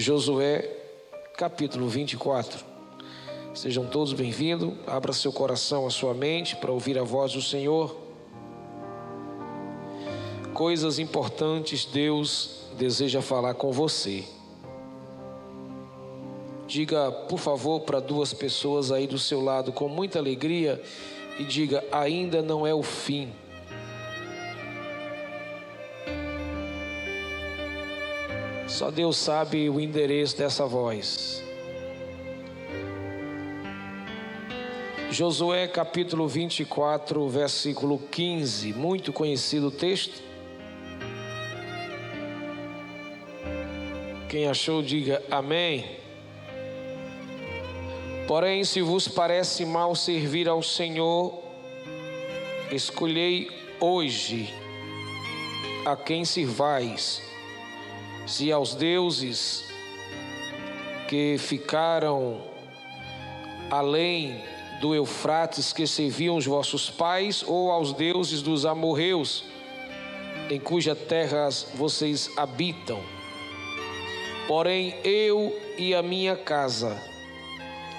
Josué, capítulo 24. Sejam todos bem-vindos. Abra seu coração, a sua mente para ouvir a voz do Senhor. Coisas importantes Deus deseja falar com você. Diga, por favor, para duas pessoas aí do seu lado com muita alegria e diga: ainda não é o fim. Só Deus sabe o endereço dessa voz. Josué capítulo 24, versículo 15, muito conhecido o texto. Quem achou, diga amém. Porém, se vos parece mal servir ao Senhor, escolhei hoje a quem sirvais se aos deuses que ficaram além do Eufrates que serviam os vossos pais, ou aos deuses dos amorreus, em cuja terras vocês habitam. Porém, eu e a minha casa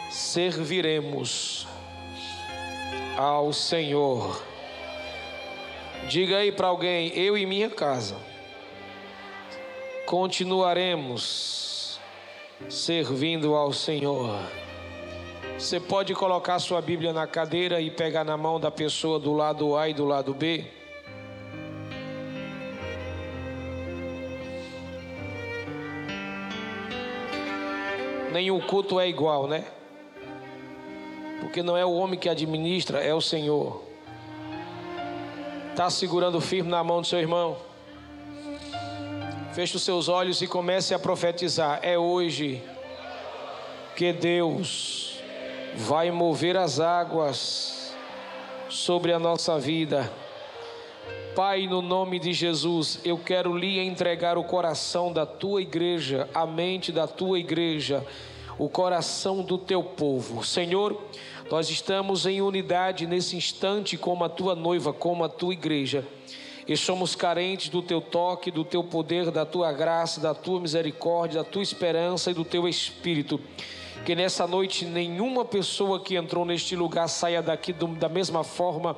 serviremos ao Senhor. Diga aí para alguém: eu e minha casa continuaremos servindo ao Senhor. Você pode colocar sua Bíblia na cadeira e pegar na mão da pessoa do lado A e do lado B. Nenhum culto é igual, né? Porque não é o homem que administra, é o Senhor. Está segurando firme na mão do seu irmão. Feche os seus olhos e comece a profetizar. É hoje que Deus vai mover as águas sobre a nossa vida. Pai, no nome de Jesus, eu quero lhe entregar o coração da tua igreja, a mente da tua igreja, o coração do teu povo. Senhor, nós estamos em unidade nesse instante como a tua noiva, como a tua igreja e somos carentes do teu toque, do teu poder, da tua graça, da tua misericórdia, da tua esperança e do teu espírito. Que nessa noite nenhuma pessoa que entrou neste lugar saia daqui da mesma forma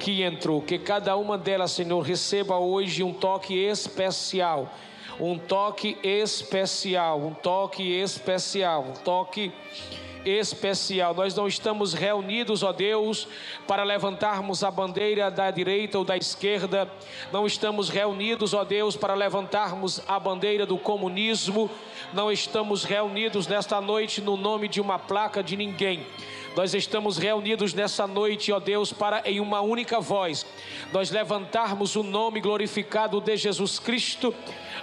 que entrou. Que cada uma delas, Senhor, receba hoje um toque especial. Um toque especial, um toque especial, um toque especial especial. Nós não estamos reunidos, ó Deus, para levantarmos a bandeira da direita ou da esquerda. Não estamos reunidos, ó Deus, para levantarmos a bandeira do comunismo. Não estamos reunidos nesta noite no nome de uma placa de ninguém. Nós estamos reunidos nessa noite, ó Deus, para em uma única voz nós levantarmos o nome glorificado de Jesus Cristo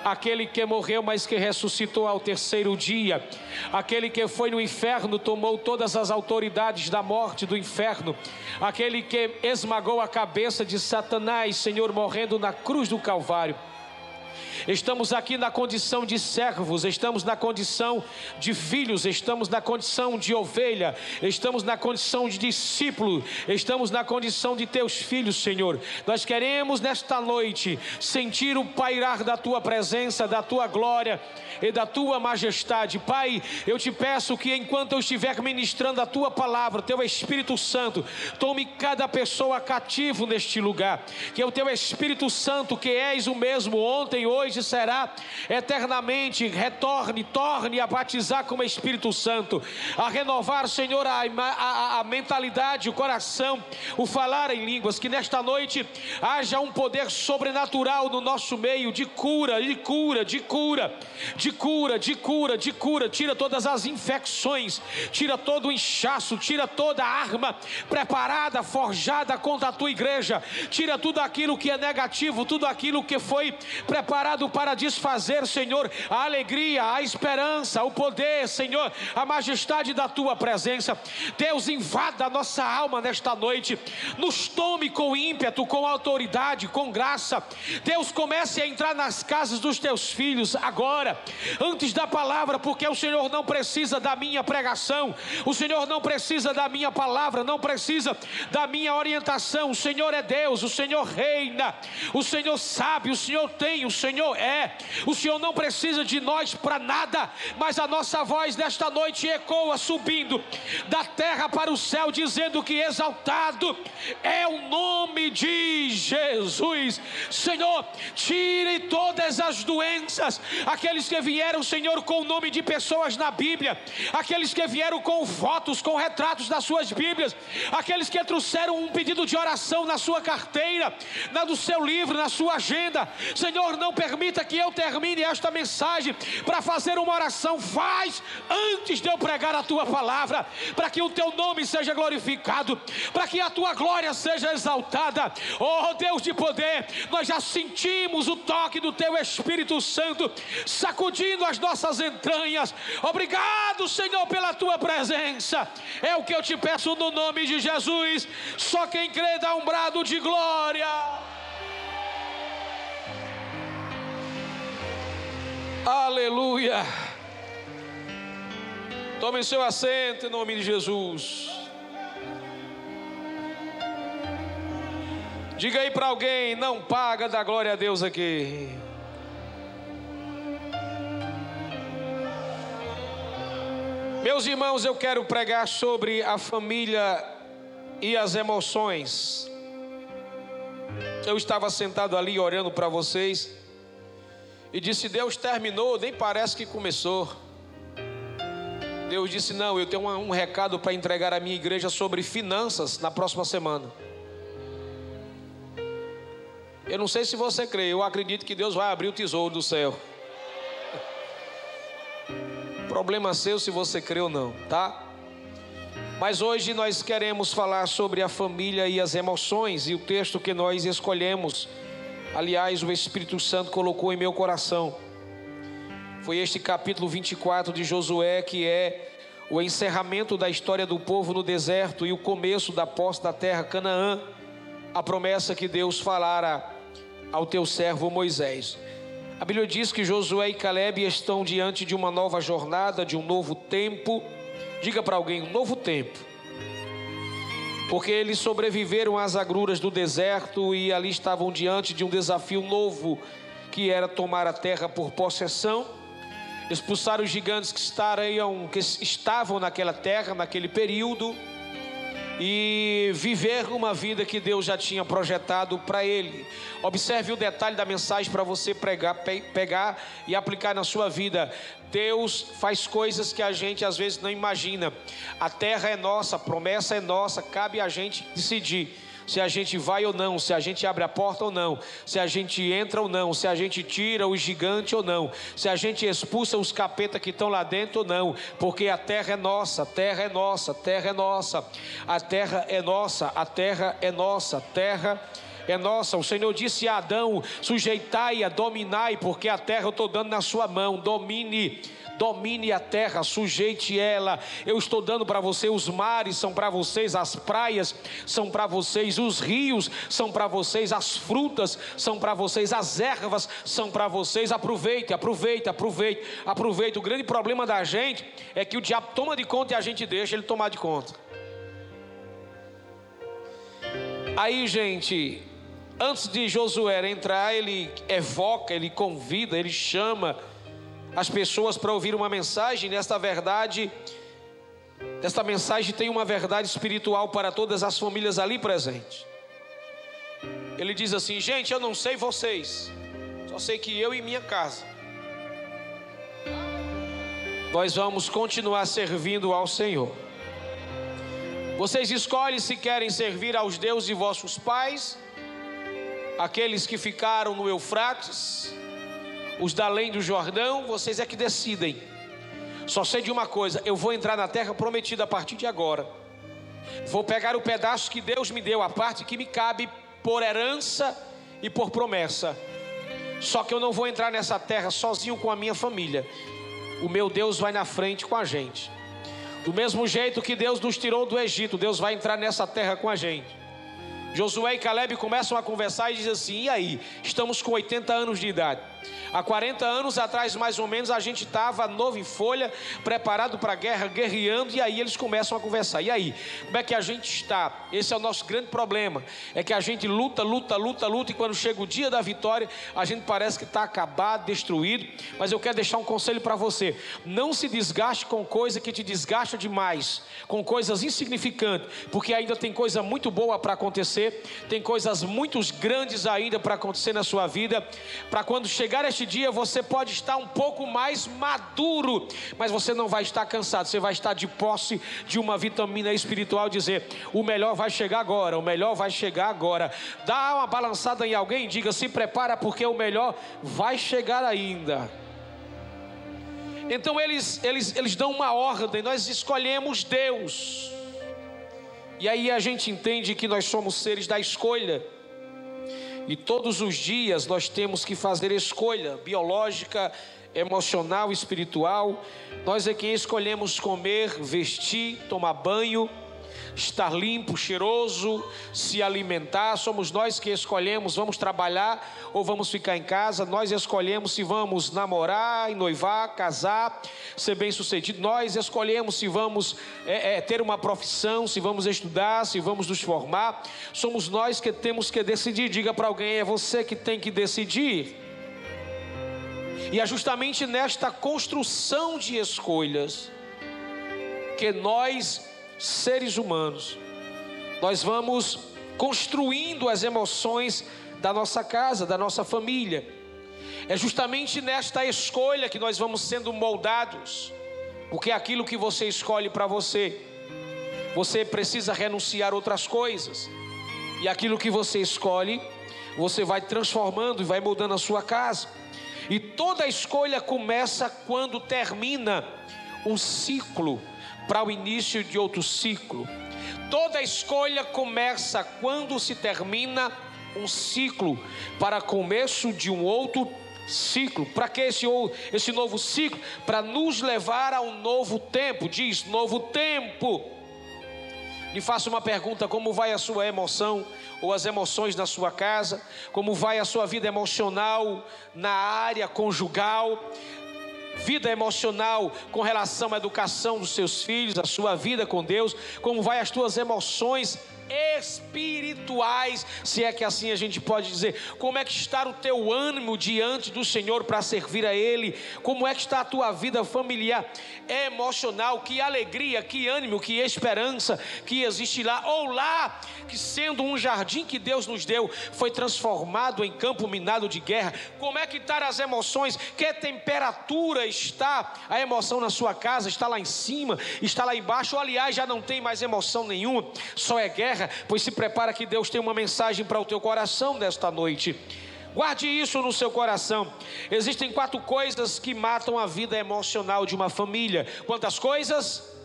aquele que morreu, mas que ressuscitou ao terceiro dia, aquele que foi no inferno, tomou todas as autoridades da morte do inferno, aquele que esmagou a cabeça de Satanás, Senhor, morrendo na cruz do Calvário. Estamos aqui na condição de servos, estamos na condição de filhos, estamos na condição de ovelha, estamos na condição de discípulo, estamos na condição de teus filhos, Senhor. Nós queremos nesta noite sentir o pairar da tua presença, da tua glória e da tua majestade. Pai, eu te peço que enquanto eu estiver ministrando a tua palavra, teu Espírito Santo, tome cada pessoa cativo neste lugar, que é o teu Espírito Santo, que és o mesmo ontem, hoje hoje será eternamente. Retorne, torne a batizar com o Espírito Santo, a renovar, Senhor, a, a, a mentalidade, o coração, o falar em línguas. Que nesta noite haja um poder sobrenatural no nosso meio de cura, de cura, de cura, de cura, de cura, de cura. Tira todas as infecções, tira todo o inchaço, tira toda a arma preparada, forjada contra a tua igreja, tira tudo aquilo que é negativo, tudo aquilo que foi preparado para desfazer, Senhor, a alegria, a esperança, o poder, Senhor, a majestade da tua presença. Deus, invada a nossa alma nesta noite, nos tome com ímpeto, com autoridade, com graça. Deus, comece a entrar nas casas dos teus filhos agora, antes da palavra, porque o Senhor não precisa da minha pregação, o Senhor não precisa da minha palavra, não precisa da minha orientação. O Senhor é Deus, o Senhor reina, o Senhor sabe, o Senhor tem, o Senhor Senhor? É. O Senhor não precisa de nós para nada, mas a nossa voz nesta noite ecoa subindo da terra para o céu, dizendo que exaltado é o nome de Jesus. Senhor, tire todas as doenças, aqueles que vieram, Senhor, com o nome de pessoas na Bíblia, aqueles que vieram com fotos, com retratos das suas Bíblias, aqueles que trouxeram um pedido de oração na sua carteira, na do seu livro, na sua agenda. Senhor, não permita que eu termine esta mensagem para fazer uma oração. Faz antes de eu pregar a tua palavra, para que o teu nome seja glorificado, para que a tua glória seja exaltada. Oh Deus de poder, nós já sentimos o toque do teu Espírito Santo sacudindo as nossas entranhas. Obrigado, Senhor, pela tua presença. É o que eu te peço no nome de Jesus. Só quem crê dá um brado de glória. Aleluia. Tome seu assento em nome de Jesus. Diga aí para alguém: não paga da glória a Deus aqui. Meus irmãos, eu quero pregar sobre a família e as emoções. Eu estava sentado ali orando para vocês e disse: Deus terminou, nem parece que começou. Deus disse: Não, eu tenho um, recado para entregar à minha igreja sobre finanças na próxima semana. Eu não sei se você crê, eu acredito que Deus vai abrir o tesouro do céu. Problema seu se você crê ou não, tá? Mas hoje nós queremos falar sobre a família e as emoções, e o texto que nós escolhemos aliás, o Espírito Santo colocou em meu coração. Foi este capítulo 24 de Josué que é o encerramento da história do povo no deserto e o começo da posse da terra Canaã, a promessa que Deus falara ao teu servo Moisés. A Bíblia diz que Josué e Caleb estão diante de uma nova jornada, de um novo tempo. Diga para alguém, um novo tempo porque eles sobreviveram às agruras do deserto e ali estavam diante de um desafio novo, que era tomar a terra por possessão, expulsar os gigantes que, estavam naquela terra, naquele período, e viver uma vida que Deus já tinha projetado para ele. Observe o detalhe da mensagem para você pregar, pe pegar e aplicar na sua vida. Deus faz coisas que a gente às vezes não imagina. A terra é nossa, a promessa é nossa, cabe a gente decidir se a gente vai ou não, se a gente abre a porta ou não, se a gente entra ou não, se a gente tira o gigante ou não, se a gente expulsa os capeta que estão lá dentro ou não, porque a terra é nossa, a terra é nossa, a terra é nossa, a terra é nossa, a terra é nossa, a terra é nossa. O Senhor disse a Adão: sujeitai-a, dominai, porque a terra eu estou dando na sua mão, domine domine a terra, sujeite ela. Eu estou dando para você os mares são para vocês, as praias são para vocês, os rios são para vocês, as frutas são para vocês, as ervas são para vocês. Aproveite, aproveite, aproveite, aproveite. O grande problema da gente é que o diabo toma de conta e a gente deixa ele tomar de conta. Aí, gente, antes de Josué entrar, ele evoca, ele convida, ele chama as pessoas para ouvir uma mensagem, nesta verdade, esta mensagem tem uma verdade espiritual para todas as famílias ali presentes. Ele diz assim: gente, eu não sei vocês, só sei que eu e minha casa, nós vamos continuar servindo ao Senhor. Vocês escolhem se querem servir aos deuses de vossos pais, aqueles que ficaram no Eufrates, os da além do Jordão, vocês é que decidem. Só sei de uma coisa: eu vou entrar na terra prometida a partir de agora. Vou pegar o pedaço que Deus me deu, a parte que me cabe por herança e por promessa. Só que eu não vou entrar nessa terra sozinho com a minha família. O meu Deus vai na frente com a gente. Do mesmo jeito que Deus nos tirou do Egito, Deus vai entrar nessa terra com a gente. Josué e Caleb começam a conversar e dizem assim: e aí? Estamos com 80 anos de idade. Há 40 anos atrás, mais ou menos, a gente estava novo em folha, preparado para a guerra, guerreando, e aí eles começam a conversar. E aí, como é que a gente está? Esse é o nosso grande problema. É que a gente luta, luta, luta, luta, e quando chega o dia da vitória, a gente parece que está acabado, destruído. Mas eu quero deixar um conselho para você: não se desgaste com coisa que te desgasta demais, com coisas insignificantes, porque ainda tem coisa muito boa para acontecer, tem coisas muito grandes ainda para acontecer na sua vida, para quando chegar este dia você pode estar um pouco mais maduro, mas você não vai estar cansado, você vai estar de posse de uma vitamina espiritual, dizer: o melhor vai chegar agora, o melhor vai chegar agora. Dá uma balançada em alguém, diga: se prepara, porque o melhor vai chegar ainda. Então eles, eles, eles dão uma ordem, nós escolhemos Deus. E aí a gente entende que nós somos seres da escolha. E todos os dias nós temos que fazer escolha biológica, emocional, espiritual. Nós é quem escolhemos comer, vestir, tomar banho estar limpo, cheiroso, se alimentar. Somos nós que escolhemos, vamos trabalhar ou vamos ficar em casa. Nós escolhemos se vamos namorar, noivar, casar, ser bem sucedido. Nós escolhemos se vamos é, é, ter uma profissão, se vamos estudar, se vamos nos formar. Somos nós que temos que decidir. Diga para alguém: é você que tem que decidir. E é justamente nesta construção de escolhas que nós seres humanos, nós vamos construindo as emoções da nossa casa, da nossa família. É justamente nesta escolha que nós vamos sendo moldados, porque é aquilo que você escolhe para você. Você precisa renunciar outras coisas, e aquilo que você escolhe, você vai transformando e vai mudando a sua casa. E toda escolha começa quando termina um ciclo para o início de outro ciclo. Toda escolha começa quando se termina um ciclo para começo de um outro ciclo. Para que esse, esse novo ciclo? Para nos levar a um novo tempo. Diz novo tempo. Lhe faço uma pergunta: como vai a sua emoção ou as emoções na sua casa? Como vai a sua vida emocional na área conjugal? Vida emocional com relação à educação dos seus filhos, a sua vida com Deus, como vai as tuas emoções espirituais, se é que assim a gente pode dizer. Como é que está o teu ânimo diante do Senhor para servir a Ele? Como é que está a tua vida familiar, emocional? Que alegria, que ânimo, que esperança que existe lá, ou lá, que sendo um jardim que Deus nos deu, foi transformado em campo minado de guerra. Como é que estão as emoções? Que temperatura está a emoção na sua casa? Está lá em cima? Está lá embaixo? Ou, aliás, já não tem mais emoção nenhuma, só é guerra terra, pois se prepara que Deus tem uma mensagem para o teu coração nesta noite. Guarde isso no seu coração. Existem quatro coisas que matam a vida emocional de uma família. Quantas coisas?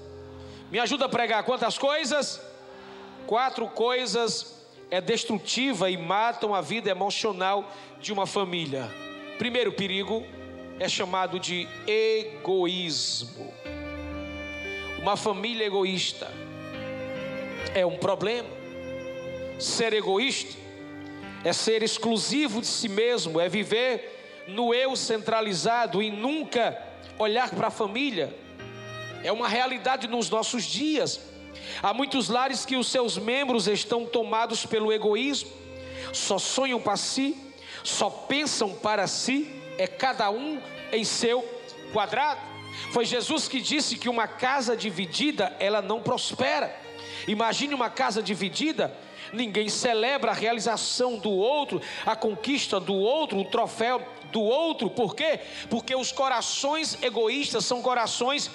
Me ajuda a pregar. Quantas coisas? Quatro coisas é destrutiva e matam a vida emocional de uma família. Primeiro perigo é chamado de egoísmo. Uma família egoísta é um problema. Ser egoísta é ser exclusivo de si mesmo, é viver no eu centralizado e nunca olhar para a família. É uma realidade nos nossos dias. Há muitos lares que os seus membros estão tomados pelo egoísmo, só sonham para si, só pensam para si, é cada um em seu quadrado. Foi Jesus que disse que uma casa dividida, ela não prospera. Imagine uma casa dividida, ninguém celebra a realização do outro, a conquista do outro, o troféu do outro, por quê? Porque os corações egoístas são corações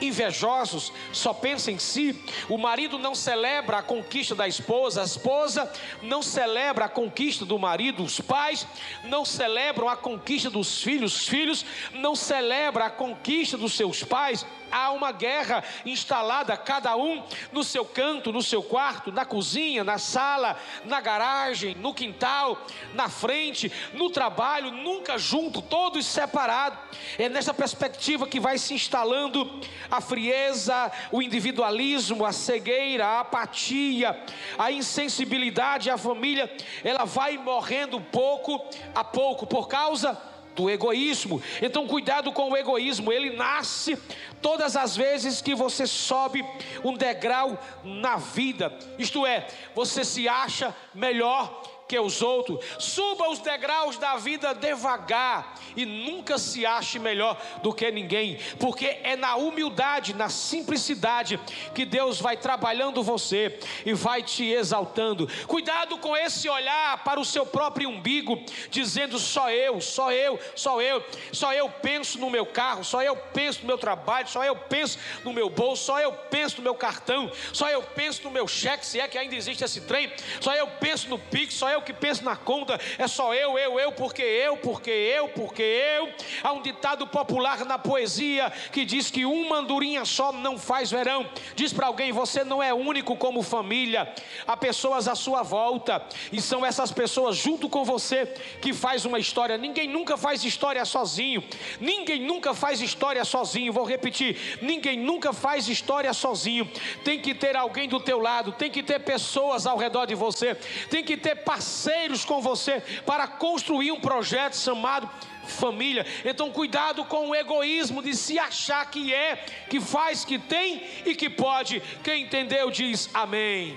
invejosos, só pensa em si. O marido não celebra a conquista da esposa, a esposa não celebra a conquista do marido, os pais não celebram a conquista dos filhos, os filhos não celebram a conquista dos seus pais há uma guerra instalada, cada um no seu canto, no seu quarto, na cozinha, na sala, na garagem, no quintal, na frente, no trabalho, nunca junto, todos separados. É nessa perspectiva que vai se instalando a frieza, o individualismo, a cegueira, a apatia, a insensibilidade, a família, ela vai morrendo pouco a pouco por causa do egoísmo. Então, cuidado com o egoísmo, ele nasce todas as vezes que você sobe um degrau na vida, isto é, você se acha melhor que os outros. Suba os degraus da vida devagar e nunca se ache melhor do que ninguém, porque é na humildade, na simplicidade que Deus vai trabalhando você e vai te exaltando. Cuidado com esse olhar para o seu próprio umbigo, dizendo só eu, só eu, só eu, só eu penso no meu carro, só eu penso no meu trabalho, só eu penso no meu bolso, só eu penso no meu cartão, só eu penso no meu cheque, se é que ainda existe esse trem, só eu penso no Pix, só eu que penso na conta, é só eu, eu, eu, porque eu, porque eu, porque eu. Há um ditado popular na poesia que diz que uma andorinha só não faz verão. Diz para alguém: você não é único como família, há pessoas à sua volta, e são essas pessoas junto com você que faz uma história. Ninguém nunca faz história sozinho, ninguém nunca faz história sozinho. Vou repetir: ninguém nunca faz história sozinho. Tem que ter alguém do teu lado, tem que ter pessoas ao redor de você, tem que ter parceiros com você para construir um projeto chamado família. Então, cuidado com o egoísmo de se achar que é, que faz, que tem e que pode. Quem entendeu diz amém.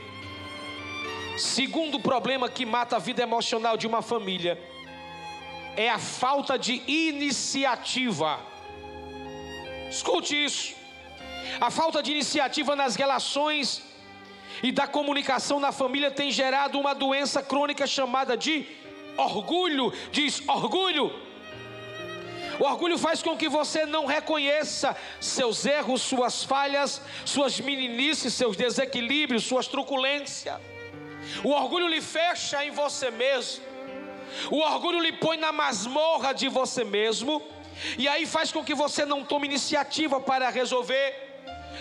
Segundo problema que mata a vida emocional de uma família é a falta de iniciativa. Escute isso. A falta de iniciativa nas relações e da comunicação na família tem gerado uma doença crônica chamada de orgulho. Diz orgulho. O orgulho faz com que você não reconheça seus erros, suas falhas, suas meninices, seus desequilíbrios, suas truculências. O orgulho lhe fecha em você mesmo. O orgulho lhe põe na masmorra de você mesmo. E aí faz com que você não tome iniciativa para resolver.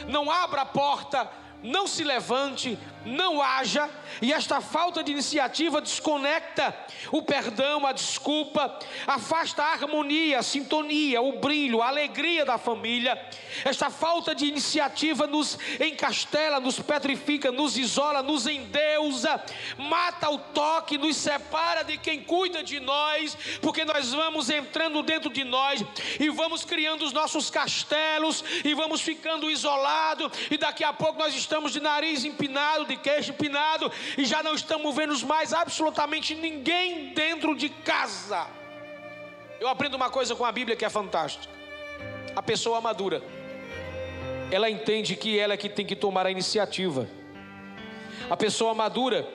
Não abra a porta não se levante, não haja, e esta falta de iniciativa desconecta o perdão, a desculpa, afasta a harmonia, a sintonia, o brilho, a alegria da família. Esta falta de iniciativa nos encastela, nos petrifica, nos isola, nos endeusa, mata o toque, nos separa de quem cuida de nós, porque nós vamos entrando dentro de nós e vamos criando os nossos castelos e vamos ficando isolados, e daqui a pouco nós estamos de nariz empinado, de queixo empinado, e já não estamos vendo mais absolutamente ninguém dentro de casa. Eu aprendo uma coisa com a Bíblia que é fantástica. A pessoa madura, ela entende que ela é que tem que tomar a iniciativa. A pessoa madura,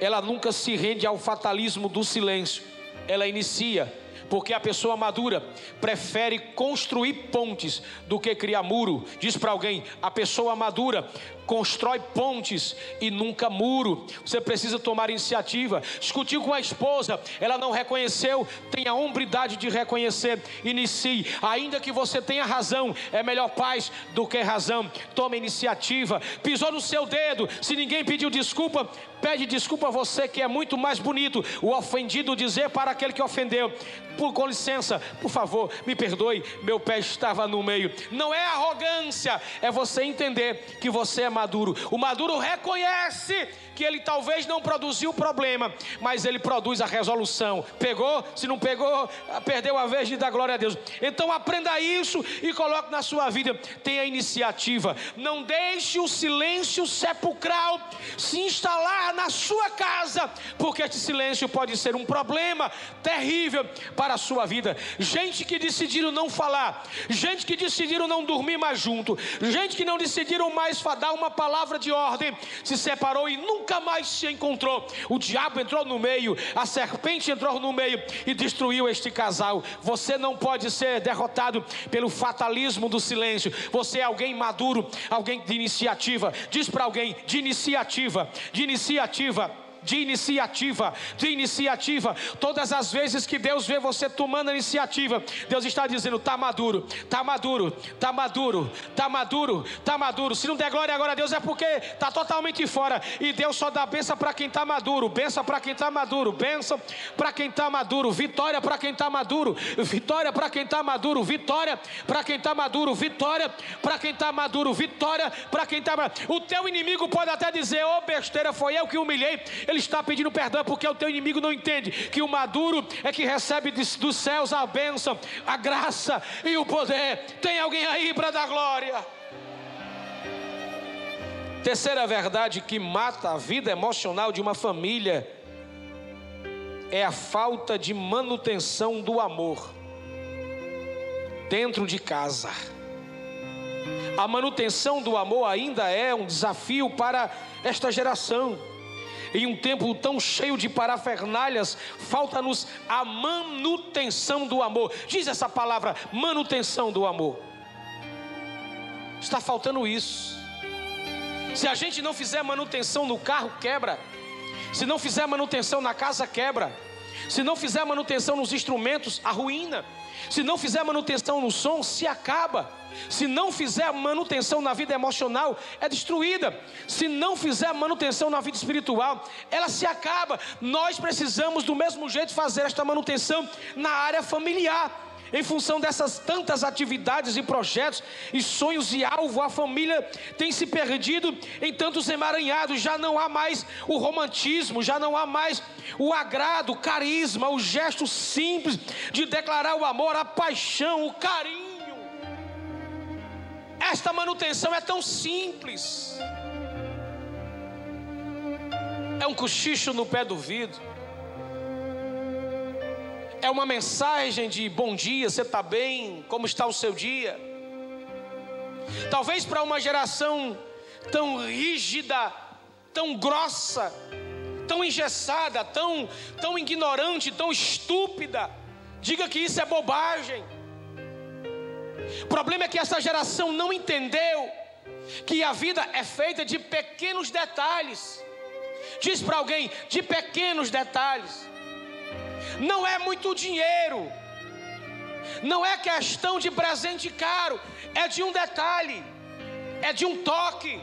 ela nunca se rende ao fatalismo do silêncio. Ela inicia, porque a pessoa madura prefere construir pontes do que criar muro. Diz para alguém: a pessoa madura constrói pontes e nunca muro. Você precisa tomar iniciativa. Discutiu com a esposa, ela não reconheceu, tenha hombridade de reconhecer. Inicie, ainda que você tenha razão, é melhor paz do que razão. Tome iniciativa. Pisou no seu dedo, se ninguém pediu desculpa, pede desculpa a você que é muito mais bonito. O ofendido dizer para aquele que ofendeu: por, com licença, por favor, me perdoe, meu pé estava no meio. Não é arrogância, é você entender que você é maduro. O maduro reconhece que ele talvez não produziu o problema, mas ele produz a resolução. Pegou? Se não pegou, perdeu a vez de dar glória a Deus. Então aprenda isso e coloque na sua vida. Tenha iniciativa. Não deixe o silêncio sepulcral se instalar na sua casa, porque este silêncio pode ser um problema terrível para a sua vida. Gente que decidiram não falar, gente que decidiram não dormir mais junto, gente que não decidiram mais dar uma palavra de ordem, se separou e nunca nunca mais se encontrou. O diabo entrou no meio, a serpente entrou no meio e destruiu este casal. Você não pode ser derrotado pelo fatalismo do silêncio. Você é alguém maduro, alguém de iniciativa. Diz para alguém de iniciativa, de iniciativa de iniciativa, de iniciativa. Todas as vezes que Deus vê você tomando iniciativa, Deus está dizendo: está maduro, está maduro, está maduro, está maduro, está maduro. Se não der glória agora a Deus é porque está totalmente fora. E Deus só dá benção para quem está maduro, benção para quem está maduro, benção para quem está maduro, vitória para quem está maduro, vitória para quem está maduro, vitória para quem está maduro, vitória para quem está maduro, vitória para quem está maduro. O teu inimigo pode até dizer: ô oh, besteira, foi eu que humilhei ele está pedindo perdão porque o teu inimigo não entende que o maduro é que recebe dos céus a bênção, a graça e o poder. Tem alguém aí para dar glória? Terceira verdade que mata a vida emocional de uma família é a falta de manutenção do amor dentro de casa. A manutenção do amor ainda é um desafio para esta geração. Em um tempo tão cheio de parafernálias, falta-nos a manutenção do amor. Diz essa palavra, manutenção do amor. Está faltando isso. Se a gente não fizer manutenção no carro, quebra. Se não fizer manutenção na casa, quebra. Se não fizer manutenção nos instrumentos, arruína. Se não fizer manutenção no som, se acaba. Se não fizer manutenção na vida emocional, é destruída. Se não fizer manutenção na vida espiritual, ela se acaba. Nós precisamos do mesmo jeito fazer esta manutenção na área familiar. Em função dessas tantas atividades e projetos e sonhos e alvo, a família tem se perdido em tantos emaranhados. Já não há mais o romantismo, já não há mais o agrado, o carisma, o gesto simples de declarar o amor, a paixão, o carinho. Esta manutenção é tão simples. É um cochicho no pé do vidro é uma mensagem de bom dia, você está bem, como está o seu dia. Talvez para uma geração tão rígida, tão grossa, tão engessada, tão, tão ignorante, tão estúpida, diga que isso é bobagem. O problema é que essa geração não entendeu que a vida é feita de pequenos detalhes. Diz para alguém, de pequenos detalhes não é muito dinheiro, não é questão de presente caro, é de um detalhe, é de um toque.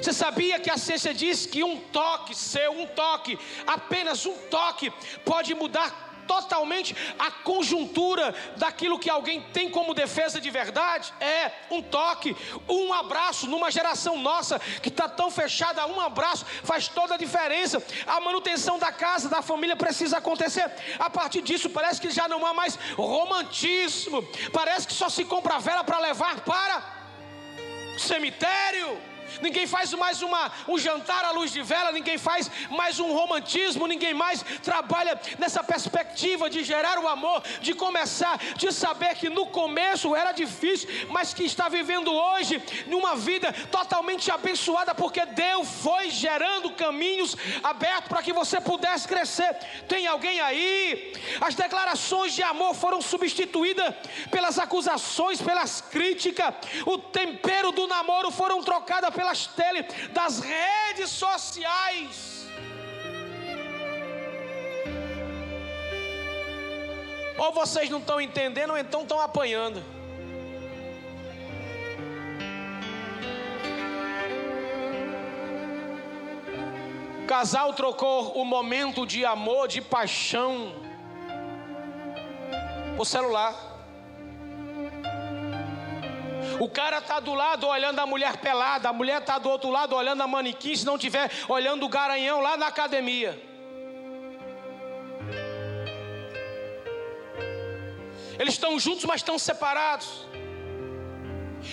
Você sabia que a ciência diz que um toque seu, um toque, apenas um toque, pode mudar totalmente a conjuntura daquilo que alguém tem como defesa de verdade? É um toque, um abraço numa geração nossa que está tão fechada, um abraço faz toda a diferença. A manutenção da casa, da família precisa acontecer. A partir disso, parece que já não há mais romantismo, parece que só se compra vela para levar para cemitério ninguém faz mais uma, um jantar à luz de vela, ninguém faz mais um romantismo, ninguém mais trabalha nessa perspectiva de gerar o amor, de começar, de saber que no começo era difícil, mas que está vivendo hoje numa vida totalmente abençoada, porque Deus foi gerando caminhos abertos para que você pudesse crescer. Tem alguém aí? As declarações de amor foram substituídas pelas acusações, pelas críticas, o tempero do namoro foram trocadas pelas teles das redes sociais. Ou vocês não estão entendendo, ou então estão apanhando. O casal trocou o momento de amor, de paixão, por celular. O cara está do lado olhando a mulher pelada, a mulher está do outro lado olhando a manequim, se não tiver olhando o garanhão lá na academia. Eles estão juntos, mas estão separados.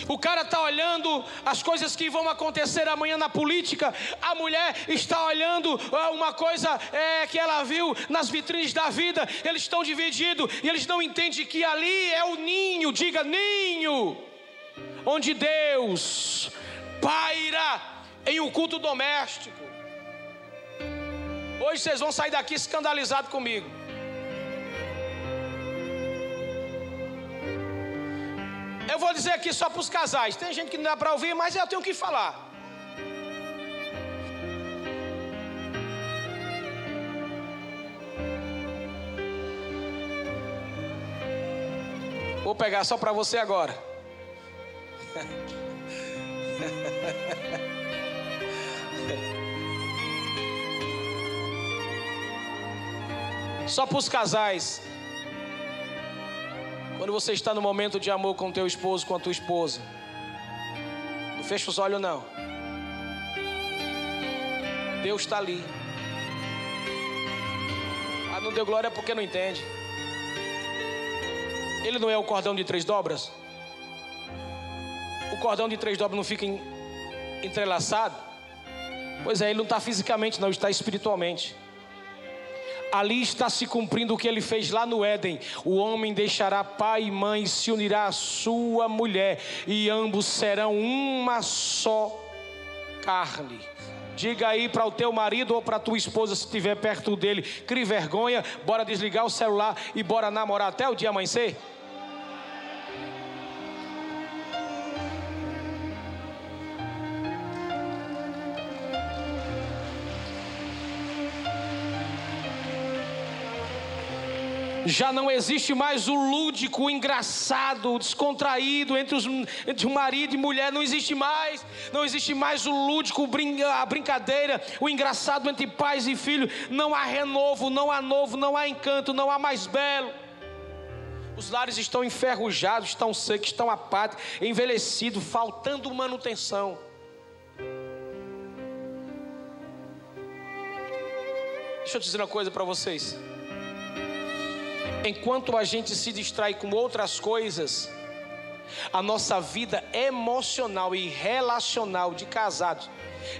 O cara está olhando as coisas que vão acontecer amanhã na política. A mulher está olhando ah, uma coisa é, que ela viu nas vitrines da vida. Eles estão divididos e eles não entendem que ali é o ninho. Diga ninho onde Deus paira em um culto doméstico. Hoje vocês vão sair daqui escandalizados comigo. Eu vou dizer aqui só para os casais. Tem gente que não dá para ouvir, mas eu tenho que falar. Vou pegar só para você agora. Só para os casais. Quando você está no momento de amor com teu esposo, com a tua esposa, não fecha os olhos não. Deus está ali. deu glória porque não entende. Ele não é o cordão de três dobras? O cordão de três dobras não fica entrelaçado? Pois é, ele não está fisicamente, não, está espiritualmente. Ali está se cumprindo o que ele fez lá no Éden. O homem deixará pai e mãe e se unirá à sua mulher, e ambos serão uma só carne. Diga aí para o teu marido ou para tua esposa, se estiver perto dele, crie vergonha, bora desligar o celular e bora namorar até o dia amanhecer. Já não existe mais o lúdico, o engraçado, o descontraído entre, os, entre o marido e mulher, não existe mais, não existe mais o lúdico, a brincadeira, o engraçado entre pais e filhos, não há renovo, não há novo, não há encanto, não há mais belo. Os lares estão enferrujados, estão secos, estão apáticos, envelhecidos, faltando manutenção. Deixa eu dizer uma coisa para vocês enquanto a gente se distrai com outras coisas, a nossa vida emocional e relacional de casados,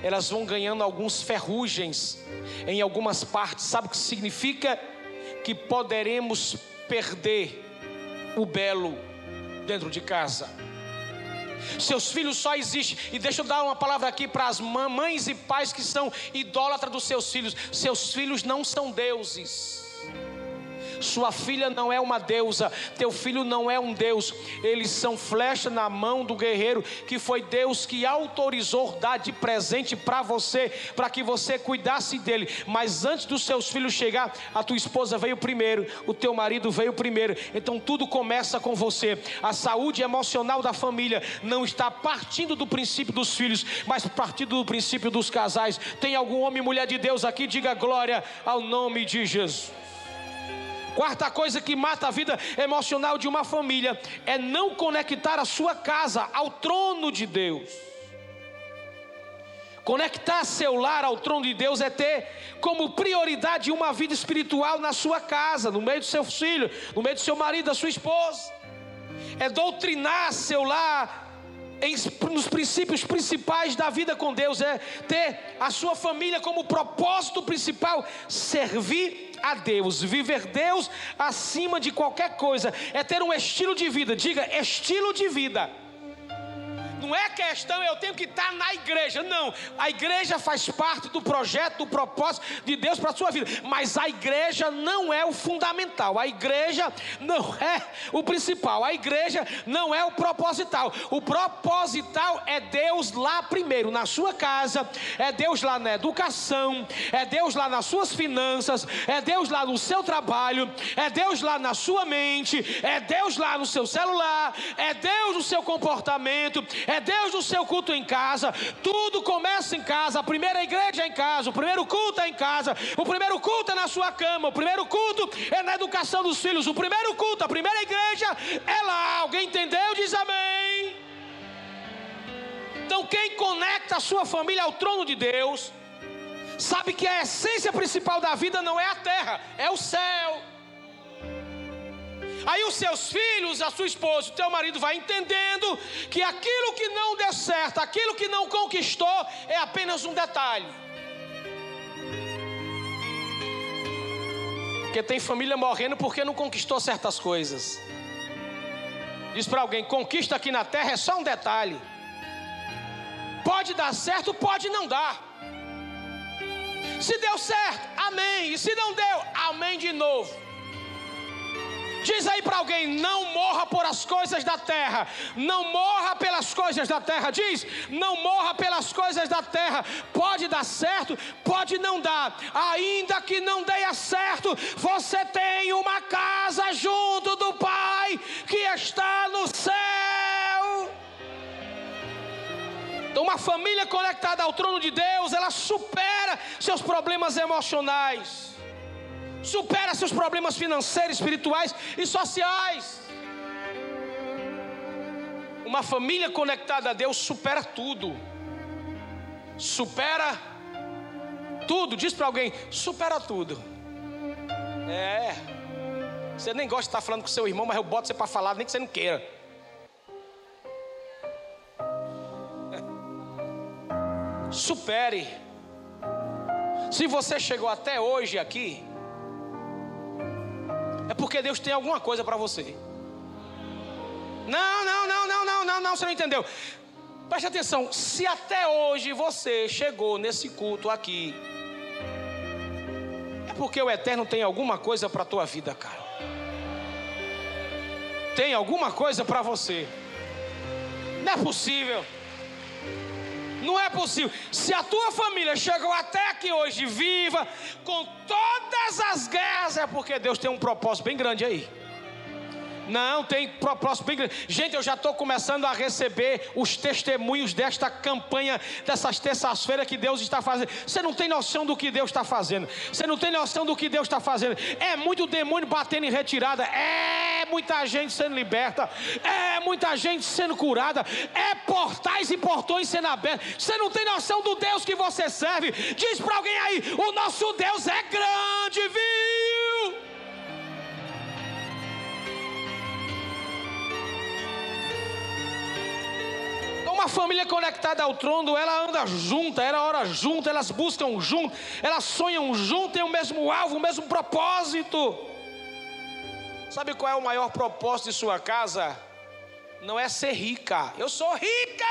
elas vão ganhando alguns ferrugens em algumas partes. Sabe o que significa? Que poderemos perder o belo dentro de casa. Seus filhos só existem. E deixa eu dar uma palavra aqui para as mães e pais que são idólatras dos seus filhos. Seus filhos não são deuses. Sua filha não é uma deusa, teu filho não é um Deus. Eles são flecha na mão do guerreiro, que foi Deus que autorizou dar de presente para você, para que você cuidasse dele. Mas antes dos seus filhos chegar, a tua esposa veio primeiro, o teu marido veio primeiro. Então tudo começa com você. A saúde emocional da família não está partindo do princípio dos filhos, mas partindo do princípio dos casais. Tem algum homem e mulher de Deus aqui? Diga glória ao nome de Jesus. Quarta coisa que mata a vida emocional de uma família é não conectar a sua casa ao trono de Deus. Conectar seu lar ao trono de Deus é ter como prioridade uma vida espiritual na sua casa, no meio do seu filho, no meio do seu marido, da sua esposa. É doutrinar seu lar em, nos princípios principais da vida com Deus, é ter a sua família como propósito principal, servir a Deus, viver Deus acima de qualquer coisa, é ter um estilo de vida, diga estilo de vida não é questão eu tenho que estar na igreja. Não, a igreja faz parte do projeto, do propósito de Deus para a sua vida. Mas a igreja não é o fundamental. A igreja não é o principal. A igreja não é o proposital. O proposital é Deus lá primeiro, na sua casa, é Deus lá na educação, é Deus lá nas suas finanças, é Deus lá no seu trabalho, é Deus lá na sua mente, é Deus lá no seu celular, é Deus no seu comportamento, é é Deus no seu culto em casa, tudo começa em casa, a primeira igreja é em casa, o primeiro culto é em casa, o primeiro culto é na sua cama, o primeiro culto é na educação dos filhos, o primeiro culto, a primeira igreja é lá. Alguém entendeu? Diz amém. Então, quem conecta a sua família ao trono de Deus, sabe que a essência principal da vida não é a terra, é o céu. Aí os seus filhos, a sua esposa, o teu marido vai entendendo que aquilo que não deu certo, aquilo que não conquistou, é apenas um detalhe. Porque tem família morrendo porque não conquistou certas coisas. Diz para alguém: conquista aqui na terra é só um detalhe. Pode dar certo, pode não dar. Se deu certo, amém. E se não deu, amém de novo. Diz aí para alguém: não morra por as coisas da terra, não morra pelas coisas da terra. Diz: não morra pelas coisas da terra. Pode dar certo, pode não dar. Ainda que não dê certo, você tem uma casa junto do Pai que está no céu. Então, uma família conectada ao trono de Deus, ela supera seus problemas emocionais supera seus problemas financeiros, espirituais e sociais. Uma família conectada a Deus supera tudo. Supera tudo. Diz para alguém: supera tudo. É. Você nem gosta de estar falando com seu irmão, mas eu boto você para falar, nem que você não queira. Supere. Se você chegou até hoje aqui, é porque Deus tem alguma coisa para você. Não, não, não, não, não, não, não, você não entendeu. Preste atenção, se até hoje você chegou nesse culto aqui, é porque o Eterno tem alguma coisa para a tua vida, cara. Tem alguma coisa para você. Não é possível. Não é possível. Se a tua família chegou até aqui hoje viva, com todas as guerras, é porque Deus tem um propósito bem grande aí. Não, tem propósito bem grande. Gente, eu já estou começando a receber os testemunhos desta campanha, dessas terças-feiras que Deus está fazendo. Você não tem noção do que Deus está fazendo. Você não tem noção do que Deus está fazendo. É muito demônio batendo em retirada. É muita gente sendo liberta. É muita gente sendo curada. É portais e portões sendo abertos. Você não tem noção do Deus que você serve. Diz para alguém aí: o nosso Deus é grande, viu? Uma família conectada ao trono, ela anda junta, ela ora junto, elas buscam junto, elas sonham junto, têm o mesmo alvo, o mesmo propósito. Sabe qual é o maior propósito de sua casa? Não é ser rica. Eu sou rica.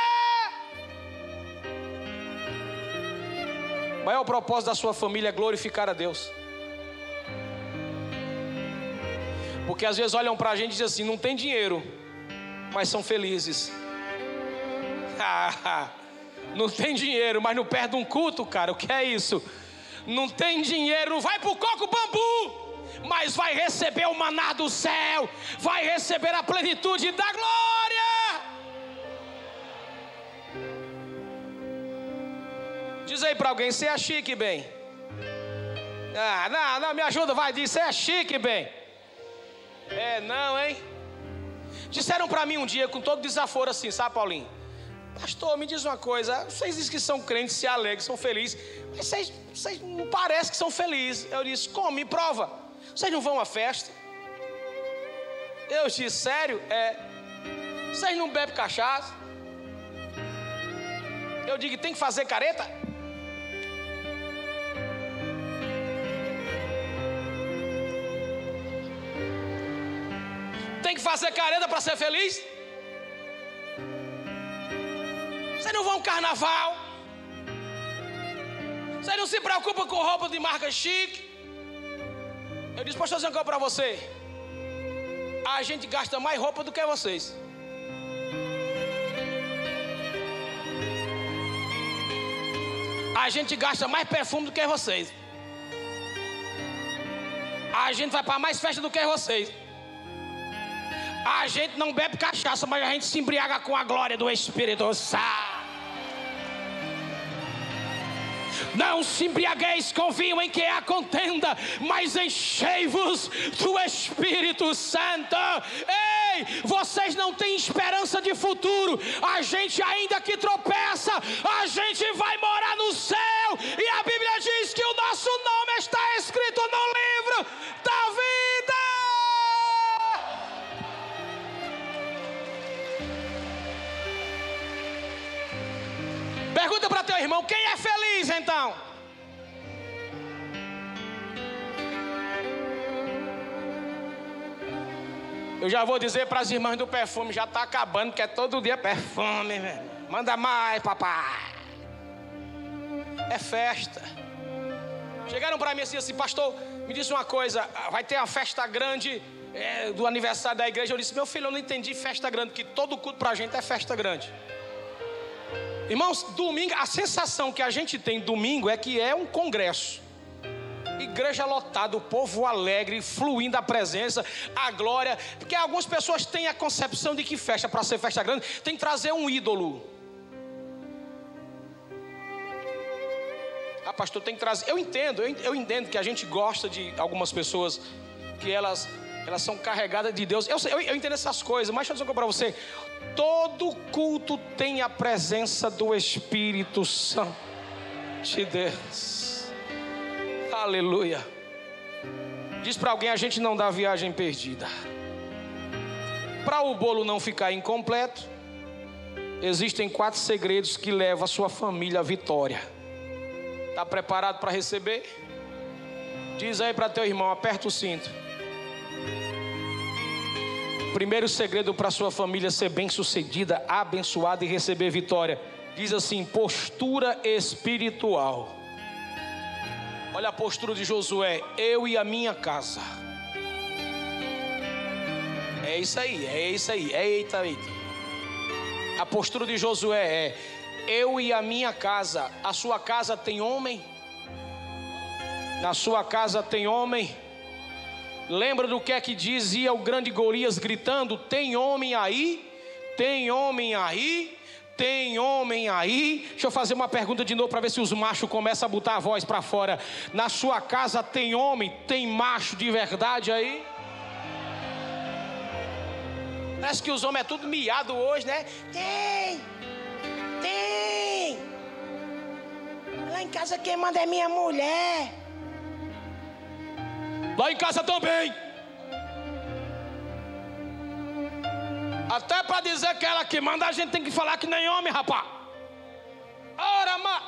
O maior propósito da sua família é glorificar a Deus. Porque às vezes olham para a gente e dizem assim: não tem dinheiro, mas são felizes. não tem dinheiro, mas não perde um culto, cara. O que é isso? Não tem dinheiro, não vai pro coco bambu mas vai receber o maná do céu, vai receber a plenitude da glória. Diz aí para alguém, você é chique, bem. Ah, não, não, me ajuda, vai, diz, você é chique, bem. É, não, hein? Disseram para mim um dia, com todo desaforo assim, sabe, Paulinho? Pastor, me diz uma coisa. Vocês dizem que são crentes, se alegram, são felizes. Mas vocês, vocês não parecem que são felizes. Eu disse, como? Me prova. Vocês não vão à festa? Eu disse, sério? É. Vocês não bebem cachaça? Eu digo, tem que fazer careta? Tem que fazer careta para ser feliz? Vocês não vão carnaval. Vocês não se preocupam com roupa de marca chique. Eu disse, pastor Zancão, para você. A gente gasta mais roupa do que vocês. A gente gasta mais perfume do que vocês. A gente vai para mais festa do que vocês. A gente não bebe cachaça, mas a gente se embriaga com a glória do Espírito Santo. Não se embriagueis com vinho em que há contenda, mas enchei-vos do Espírito Santo. Ei, vocês não têm esperança de futuro. A gente ainda que tropeça, a gente vai morar no céu. E a Bíblia diz que o nosso nome está escrito teu irmão: quem é feliz então? Eu já vou dizer para as irmãs do perfume: já está acabando, que é todo dia perfume, velho. Manda mais, papai. É festa. Chegaram para mim assim, assim, pastor, me disse uma coisa: vai ter uma festa grande é, do aniversário da igreja. Eu disse, meu filho, eu não entendi festa grande, que todo culto para a gente é festa grande. Irmãos, domingo, a sensação que a gente tem domingo é que é um congresso. Igreja lotada, o povo alegre, fluindo a presença, a glória. Porque algumas pessoas têm a concepção de que festa, para ser festa grande, tem que trazer um ídolo. Ah, pastor, tem que trazer. Eu entendo, eu, entendo que a gente gosta de algumas pessoas que elas elas são carregadas de Deus. Eu, eu, eu entendo essas coisas, mas deixa eu dizer para você: todo culto tem a presença do Espírito Santo de Deus. Aleluia. Diz para alguém: a gente não dá viagem perdida. Para o bolo não ficar incompleto, existem quatro segredos que levam a sua família à vitória. Está preparado para receber? Diz aí para teu irmão: aperta o cinto. Primeiro segredo para sua família ser bem-sucedida, abençoada e receber vitória. Diz assim: postura espiritual. Olha a postura de Josué: eu e a minha casa. É isso aí, é isso aí, é eita, eita. A postura de Josué é: eu e a minha casa. A sua casa tem homem? Na sua casa tem homem? Lembra do que é que dizia o grande Golias gritando: Tem homem aí? Tem homem aí? Tem homem aí? Deixa eu fazer uma pergunta de novo para ver se os machos começam a botar a voz para fora. Na sua casa tem homem? Tem macho de verdade aí? Parece que os homens é tudo miado hoje, né? Tem! Tem! Lá em casa quem manda é minha mulher. Lá em casa também. Até para dizer que ela que manda, a gente tem que falar que nem homem, rapá. Ora, ma.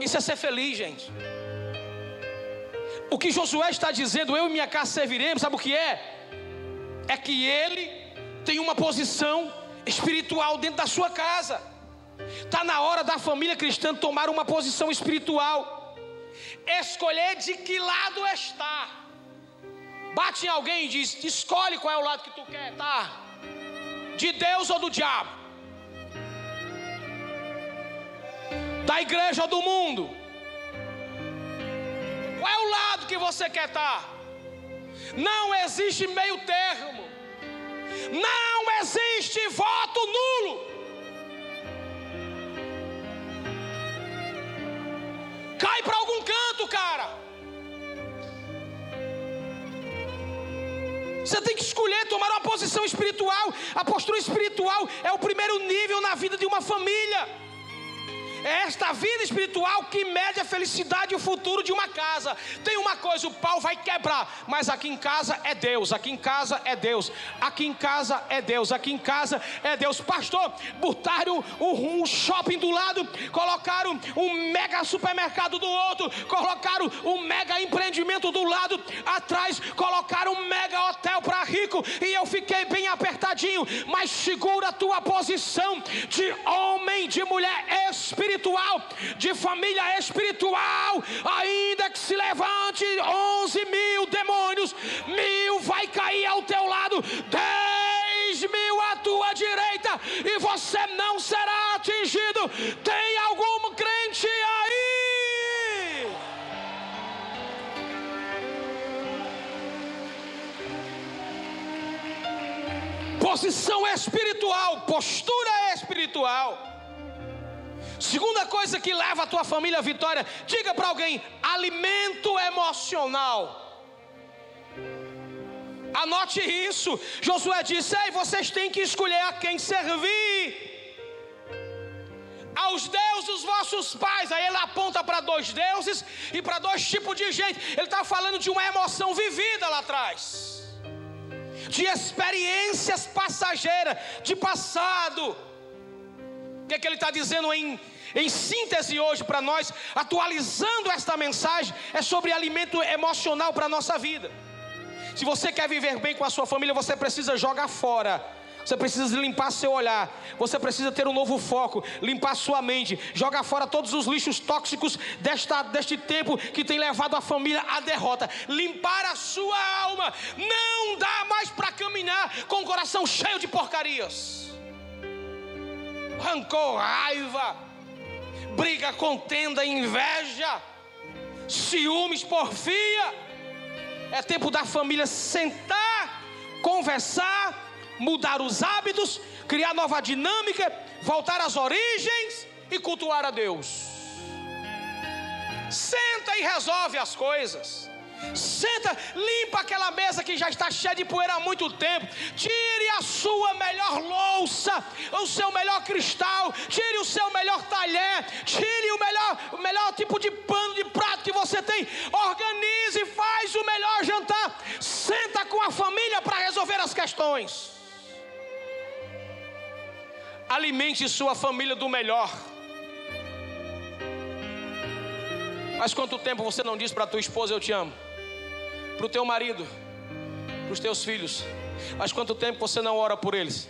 Isso é ser feliz, gente. O que Josué está dizendo, eu e minha casa serviremos, sabe o que é? É que ele tem uma posição espiritual dentro da sua casa. Está na hora da família cristã tomar uma posição espiritual, escolher de que lado está. Bate em alguém e diz: escolhe qual é o lado que tu quer, tá? De Deus ou do diabo? Da igreja ou do mundo? Qual é o lado que você quer estar? Tá? Não existe meio termo. Não existe voto nulo. Cai para algum canto, cara. Você tem que escolher tomar uma posição espiritual. A postura espiritual é o primeiro nível na vida de uma família. É esta vida espiritual que mede a felicidade e o futuro de uma casa. Tem uma coisa, o pau vai quebrar, mas aqui em casa é Deus, aqui em casa é Deus, aqui em casa é Deus, aqui em casa é Deus. Pastor, botaram um, shopping do lado, colocaram um mega supermercado do outro, colocaram um mega empreendimento do lado, atrás colocaram um mega hotel para rico, e eu fiquei bem apertadinho, mas segura a tua posição de homem, de mulher espiritual espiritual, de família espiritual, ainda que se levante onze mil demônios, mil vai cair ao teu lado, dez mil à tua direita, e você não será atingido. Tem algum crente aí? Posição espiritual, postura espiritual. Segunda coisa que leva a tua família à vitória, diga para alguém: alimento emocional. Anote isso. Josué disse: Ei, vocês têm que escolher a quem servir. Aos deuses vossos pais. Aí ele aponta para dois deuses e para dois tipos de gente. Ele está falando de uma emoção vivida lá atrás, de experiências passageiras, de passado. O que, é que ele está dizendo em em síntese, hoje para nós, atualizando esta mensagem, é sobre alimento emocional para a nossa vida. Se você quer viver bem com a sua família, você precisa jogar fora. Você precisa limpar seu olhar. Você precisa ter um novo foco, limpar sua mente, jogar fora todos os lixos tóxicos desta, deste tempo que tem levado a família à derrota. Limpar a sua alma. Não dá mais para caminhar com o coração cheio de porcarias. Rancor, raiva briga, contenda, inveja, ciúmes, porfia. É tempo da família sentar, conversar, mudar os hábitos, criar nova dinâmica, voltar às origens e cultuar a Deus. Senta e resolve as coisas. Senta, limpa aquela mesa que já está cheia de poeira há muito tempo. Tire a sua melhor louça, o seu melhor cristal, tire o seu melhor talher, tire o melhor, o melhor tipo de pano de prato que você tem, organize, faz o melhor jantar, senta com a família para resolver as questões. Alimente sua família do melhor. Mas quanto tempo você não diz para tua esposa eu te amo? Para o teu marido, para os teus filhos. Mas quanto tempo você não ora por eles?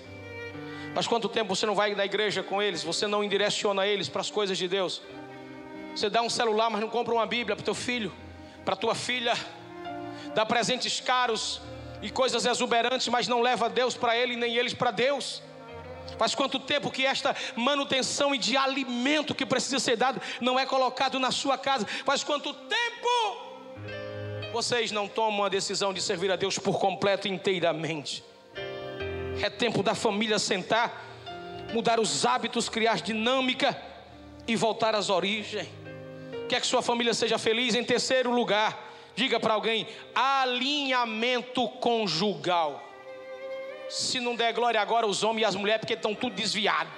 Mas quanto tempo você não vai na igreja com eles? Você não indireciona eles para as coisas de Deus? Você dá um celular, mas não compra uma Bíblia para teu filho, para tua filha, dá presentes caros e coisas exuberantes, mas não leva Deus para ele nem eles para Deus. Faz quanto tempo que esta manutenção e de alimento que precisa ser dado não é colocado na sua casa? Faz quanto tempo vocês não tomam a decisão de servir a Deus por completo inteiramente? É tempo da família sentar, mudar os hábitos, criar dinâmica e voltar às origens. Quer que sua família seja feliz? Em terceiro lugar, diga para alguém: alinhamento conjugal. Se não der glória agora, os homens e as mulheres, porque estão tudo desviados.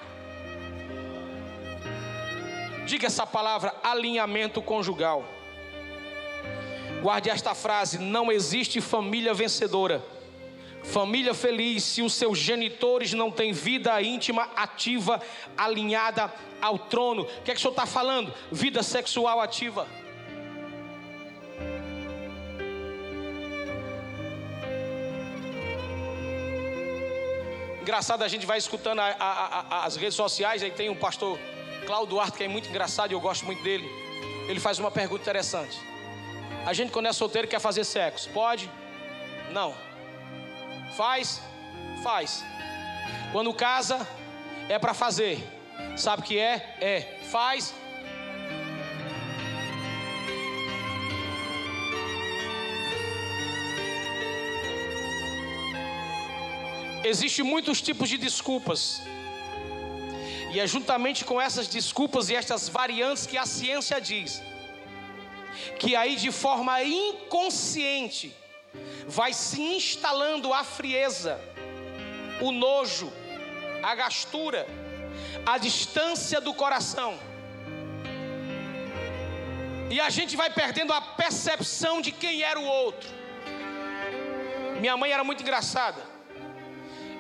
Diga essa palavra, alinhamento conjugal. Guarde esta frase: não existe família vencedora, família feliz, se os seus genitores não têm vida íntima ativa, alinhada ao trono. O que é que o senhor está falando? Vida sexual ativa. Engraçado, a gente vai escutando a, a, a, as redes sociais, aí tem um pastor Cláudio Duarte, que é muito engraçado e eu gosto muito dele. Ele faz uma pergunta interessante. A gente, quando é solteiro, quer fazer sexo. Pode? Não. Faz? Faz. Quando casa, é para fazer. Sabe o que é? É. Faz? Existem muitos tipos de desculpas. E é juntamente com essas desculpas e estas variantes que a ciência diz que aí de forma inconsciente vai se instalando a frieza, o nojo, a gastura, a distância do coração. E a gente vai perdendo a percepção de quem era o outro. Minha mãe era muito engraçada.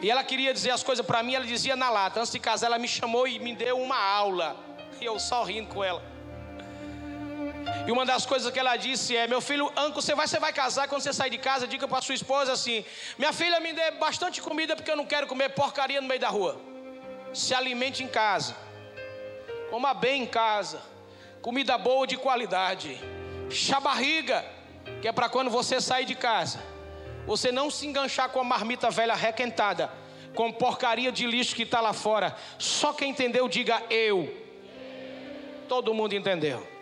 E ela queria dizer as coisas para mim, ela dizia na lata. Antes de casar, ela me chamou e me deu uma aula. E eu só rindo com ela. E uma das coisas que ela disse é: Meu filho, Anco, você vai, você vai casar. Quando você sair de casa, diga para sua esposa assim: Minha filha, me dê bastante comida porque eu não quero comer porcaria no meio da rua. Se alimente em casa, coma bem em casa, comida boa de qualidade. Chá barriga, que é para quando você sair de casa você não se enganchar com a marmita velha requentada, com porcaria de lixo que está lá fora. Só quem entendeu, diga eu. Todo mundo entendeu.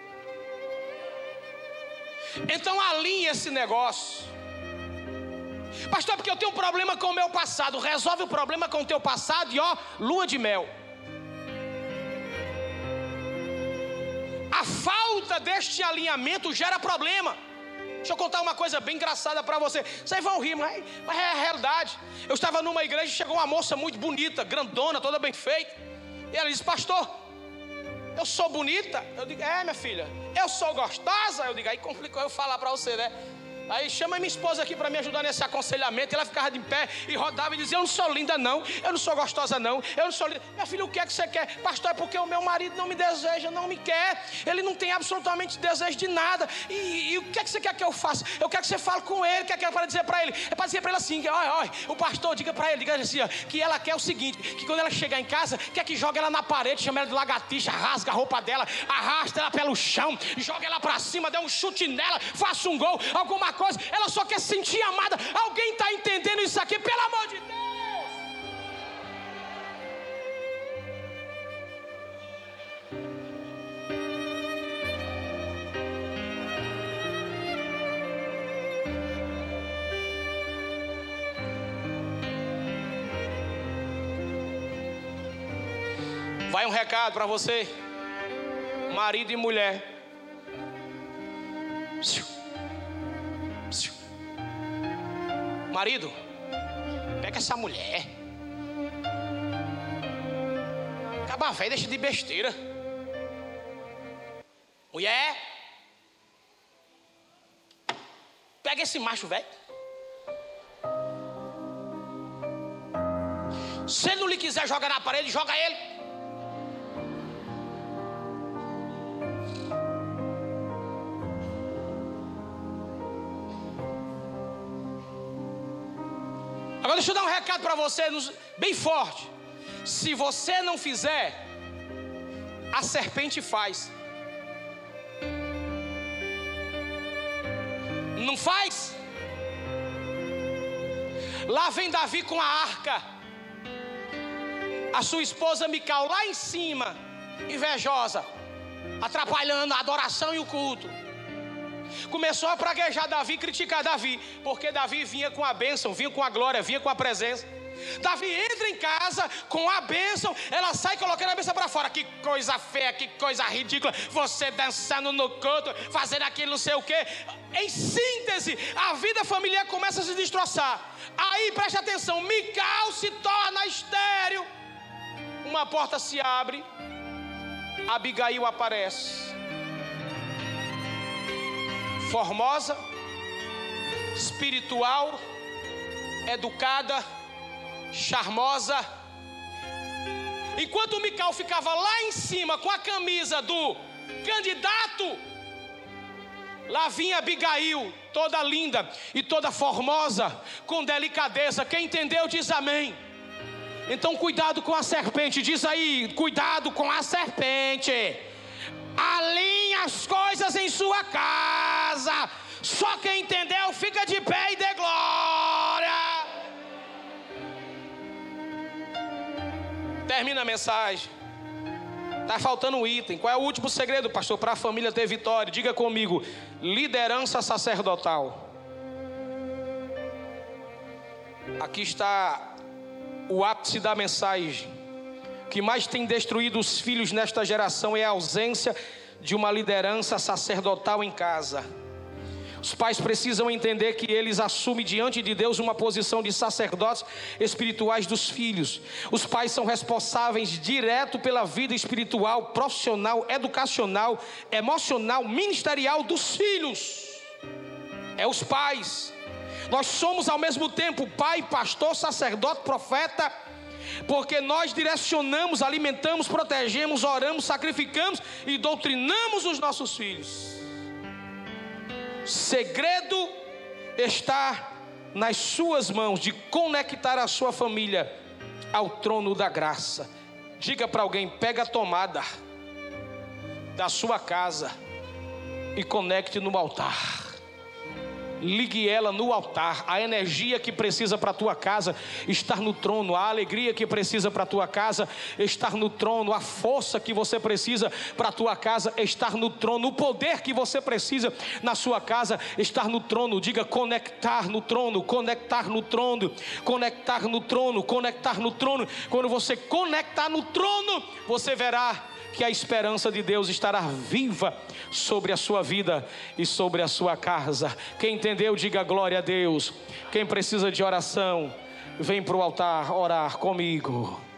Então alinhe esse negócio. Pastor, porque eu tenho um problema com o meu passado. Resolve o problema com o teu passado e ó, lua de mel. A falta deste alinhamento gera problema. Deixa eu contar uma coisa bem engraçada para você. Vocês vão rir, mas, mas é a realidade. Eu estava numa igreja e chegou uma moça muito bonita, grandona, toda bem feita. E ela disse: Pastor, eu sou bonita? Eu digo: É, minha filha. Eu sou gostosa? Eu digo: Aí complicou eu falar para você, né? Aí chama minha esposa aqui para me ajudar nesse aconselhamento. Ela ficava de pé e rodava e dizia: Eu não sou linda, não. Eu não sou gostosa, não. Eu não sou linda. Minha filha, o que é que você quer? Pastor, é porque o meu marido não me deseja, não me quer. Ele não tem absolutamente desejo de nada. E, e o que é que você quer que eu faça? Eu quero que você fale com ele. O que é que é para dizer para ele? É para dizer para ele assim: Olha, olha, o pastor, diga para ele, diga assim: ó, que ela quer o seguinte: que quando ela chegar em casa, quer que jogue ela na parede, chama ela de lagartixa, rasga a roupa dela, arrasta ela pelo chão, joga ela para cima, dá um chute nela, faça um gol, alguma coisa. Ela só quer sentir amada. Alguém está entendendo isso aqui? Pelo amor de Deus! Vai um recado para você, marido e mulher. Marido, pega essa mulher. Diabo velho, deixa de besteira. Mulher, pega esse macho velho. Se ele não lhe quiser jogar na parede, joga ele. Deixa eu dar um recado para você, bem forte. Se você não fizer, a serpente faz. Não faz? Lá vem Davi com a arca a sua esposa Mical lá em cima, invejosa, atrapalhando a adoração e o culto. Começou a praguejar Davi, criticar Davi, porque Davi vinha com a bênção, vinha com a glória, vinha com a presença. Davi entra em casa com a bênção, ela sai colocando a bênção para fora. Que coisa feia, que coisa ridícula. Você dançando no canto, fazendo aquilo não sei o quê. Em síntese, a vida familiar começa a se destroçar. Aí preste atenção: Mical se torna estéreo uma porta se abre, Abigail aparece. Formosa, espiritual, educada, charmosa. Enquanto Mical ficava lá em cima com a camisa do candidato, lá vinha Abigail, toda linda e toda formosa, com delicadeza. Quem entendeu diz amém. Então, cuidado com a serpente. Diz aí, cuidado com a serpente. Alinhe as coisas em sua casa. Só quem entendeu, fica de pé e dê glória. Termina a mensagem. Está faltando um item. Qual é o último segredo, pastor, para a família ter vitória? Diga comigo: liderança sacerdotal. Aqui está o ápice da mensagem. Que mais tem destruído os filhos nesta geração é a ausência de uma liderança sacerdotal em casa. Os pais precisam entender que eles assumem diante de Deus uma posição de sacerdotes espirituais dos filhos. Os pais são responsáveis direto pela vida espiritual, profissional, educacional, emocional, ministerial dos filhos. É os pais. Nós somos ao mesmo tempo pai, pastor, sacerdote, profeta, porque nós direcionamos, alimentamos, protegemos, oramos, sacrificamos e doutrinamos os nossos filhos. Segredo está nas suas mãos de conectar a sua família ao trono da graça. Diga para alguém: pega a tomada da sua casa e conecte no altar ligue ela no altar. A energia que precisa para a tua casa estar no trono, a alegria que precisa para a tua casa estar no trono, a força que você precisa para a tua casa estar no trono, o poder que você precisa na sua casa estar no trono. Diga conectar no trono, conectar no trono, conectar no trono, conectar no trono. Quando você conectar no trono, você verá que a esperança de Deus estará viva sobre a sua vida e sobre a sua casa. Quem entendeu, diga glória a Deus. Quem precisa de oração, vem para o altar orar comigo.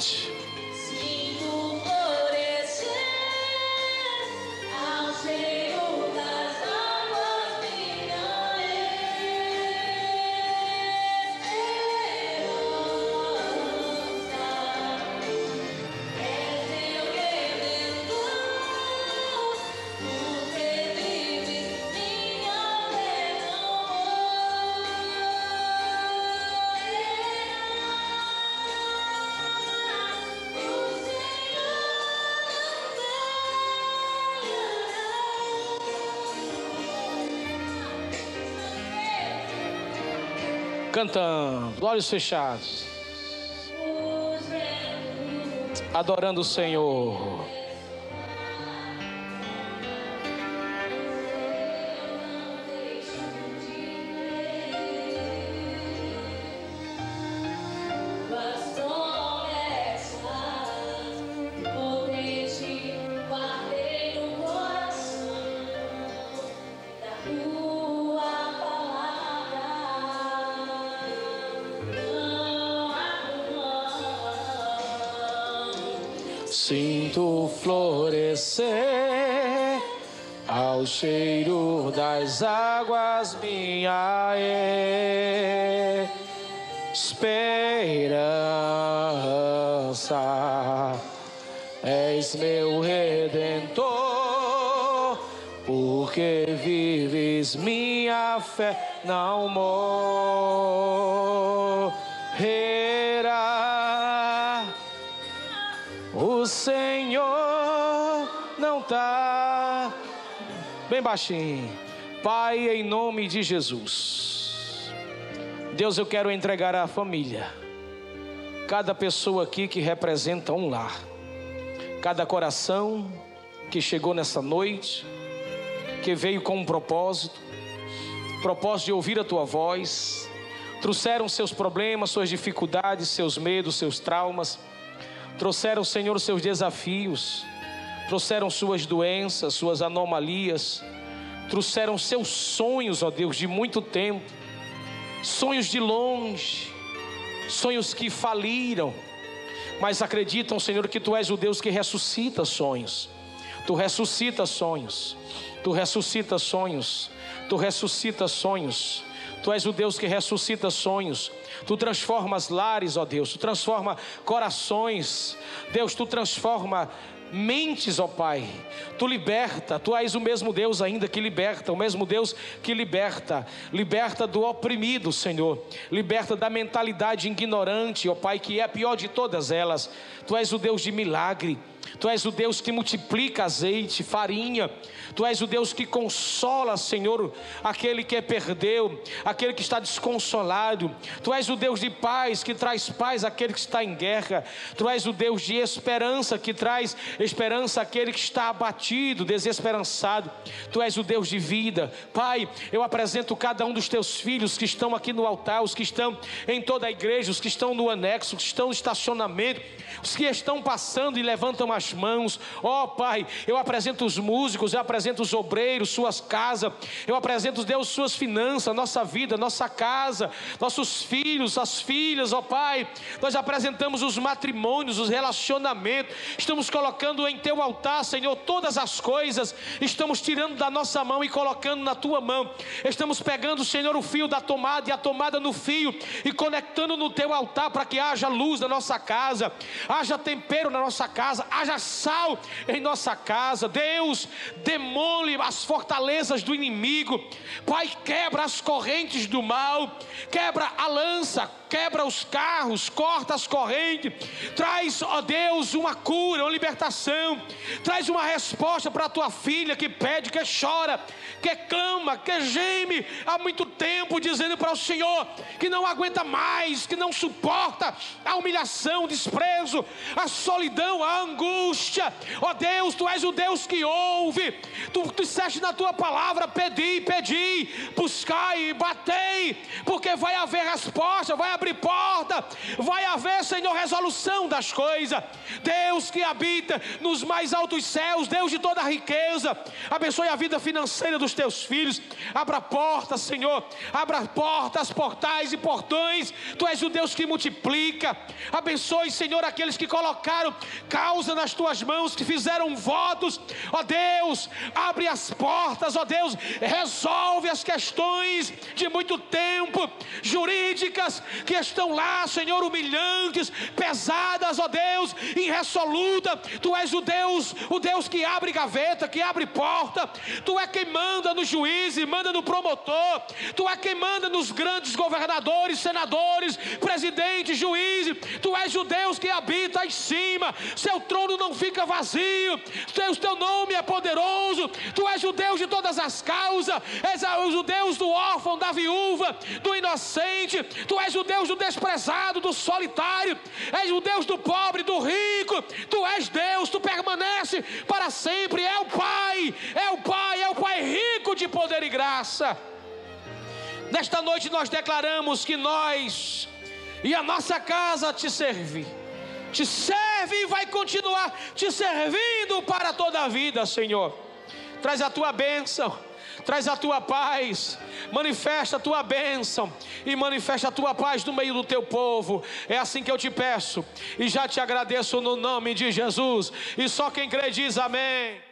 challenge cantando, olhos fechados, adorando o Senhor. Sinto florescer ao cheiro das águas minha esperança. És meu redentor, porque vives minha fé não morrerá. Baixinho. Pai, em nome de Jesus. Deus, eu quero entregar à família. Cada pessoa aqui que representa um lar. Cada coração que chegou nessa noite, que veio com um propósito, propósito de ouvir a tua voz, trouxeram seus problemas, suas dificuldades, seus medos, seus traumas Trouxeram, Senhor, seus desafios, trouxeram suas doenças, suas anomalias, trouxeram seus sonhos, ó Deus, de muito tempo, sonhos de longe, sonhos que faliram, mas acreditam, Senhor, que Tu és o Deus que ressuscita sonhos, Tu ressuscita sonhos, Tu ressuscita sonhos, Tu ressuscita sonhos. Tu és o Deus que ressuscita sonhos. Tu transformas lares, ó Deus. Tu transforma corações. Deus, tu transforma mentes, ó Pai. Tu liberta, tu és o mesmo Deus ainda que liberta, o mesmo Deus que liberta, liberta do oprimido, Senhor. Liberta da mentalidade ignorante, ó Pai, que é a pior de todas elas. Tu és o Deus de milagre. Tu és o Deus que multiplica azeite, farinha. Tu és o Deus que consola, Senhor, aquele que perdeu, aquele que está desconsolado. Tu és o Deus de paz que traz paz àquele que está em guerra. Tu és o Deus de esperança que traz esperança àquele que está abatido, desesperançado. Tu és o Deus de vida. Pai, eu apresento cada um dos teus filhos que estão aqui no altar, os que estão em toda a igreja, os que estão no anexo, os que estão no estacionamento, os que estão passando e levantam as mãos. Ó oh, Pai, eu apresento os músicos, eu apresento os obreiros, suas casas, eu apresento, Deus, suas finanças, nossa vida, nossa casa, nossos filhos, as filhas, ó oh, Pai. Nós apresentamos os matrimônios, os relacionamentos, estamos colocando em Teu altar, Senhor, todas as coisas, estamos tirando da nossa mão e colocando na Tua mão, estamos pegando, Senhor, o fio da tomada e a tomada no fio e conectando no Teu altar para que haja luz na nossa casa, haja tempero na nossa casa, haja sal em nossa casa. Deus, demole as fortalezas do inimigo. Pai, quebra as correntes do mal, quebra a lança, quebra os carros, corta as correntes, traz, ó Deus, uma cura, uma libertação, traz uma resposta para a tua filha que pede, que chora, que clama, que geme há muito tempo, dizendo para o Senhor que não aguenta mais, que não suporta a humilhação, o desprezo, a solidão, a angústia. Ó Deus, tu és o Deus que ouve, tu, disseste na tua palavra: pedi, pedi, buscai, batei, porque vai haver resposta, vai abrir porta, vai haver, Senhor, resolução das coisas. Deus que habita nos mais altos céus, Deus de toda a riqueza, abençoe a vida financeira dos teus filhos, abra portas, Senhor, abra portas, portais e portões, tu és o Deus que multiplica, abençoe, Senhor, aqueles que colocaram causa nas tuas mãos, que fizeram votos, ó Deus, abre as portas, ó Deus, resolve as questões de muito tempo, jurídicas, que estão lá, Senhor, humilhantes, pesadas, ó Deus, irresoluta. Tu és o Deus, o Deus que abre gaveta, que abre porta. Tu é quem manda no juiz e manda no promotor. Tu é quem manda nos grandes governadores, senadores, presidentes, juízes. Tu és o Deus que habita em cima. Seu trono não fica vazio. O teu nome é poderoso. Tu és o Deus de todas as causas. És o Deus do órfão, da viúva, do inocente. Tu és o Deus do desprezado, do solitário, és o Deus do pobre, do rico, tu és Deus, tu permanece para sempre, é o Pai, é o Pai, é o Pai rico de poder e graça. Nesta noite nós declaramos que nós e a nossa casa te serve, te serve e vai continuar te servindo para toda a vida, Senhor. Traz a tua bênção traz a tua paz, manifesta a tua bênção e manifesta a tua paz no meio do teu povo. É assim que eu te peço e já te agradeço no nome de Jesus. E só quem crê diz amém.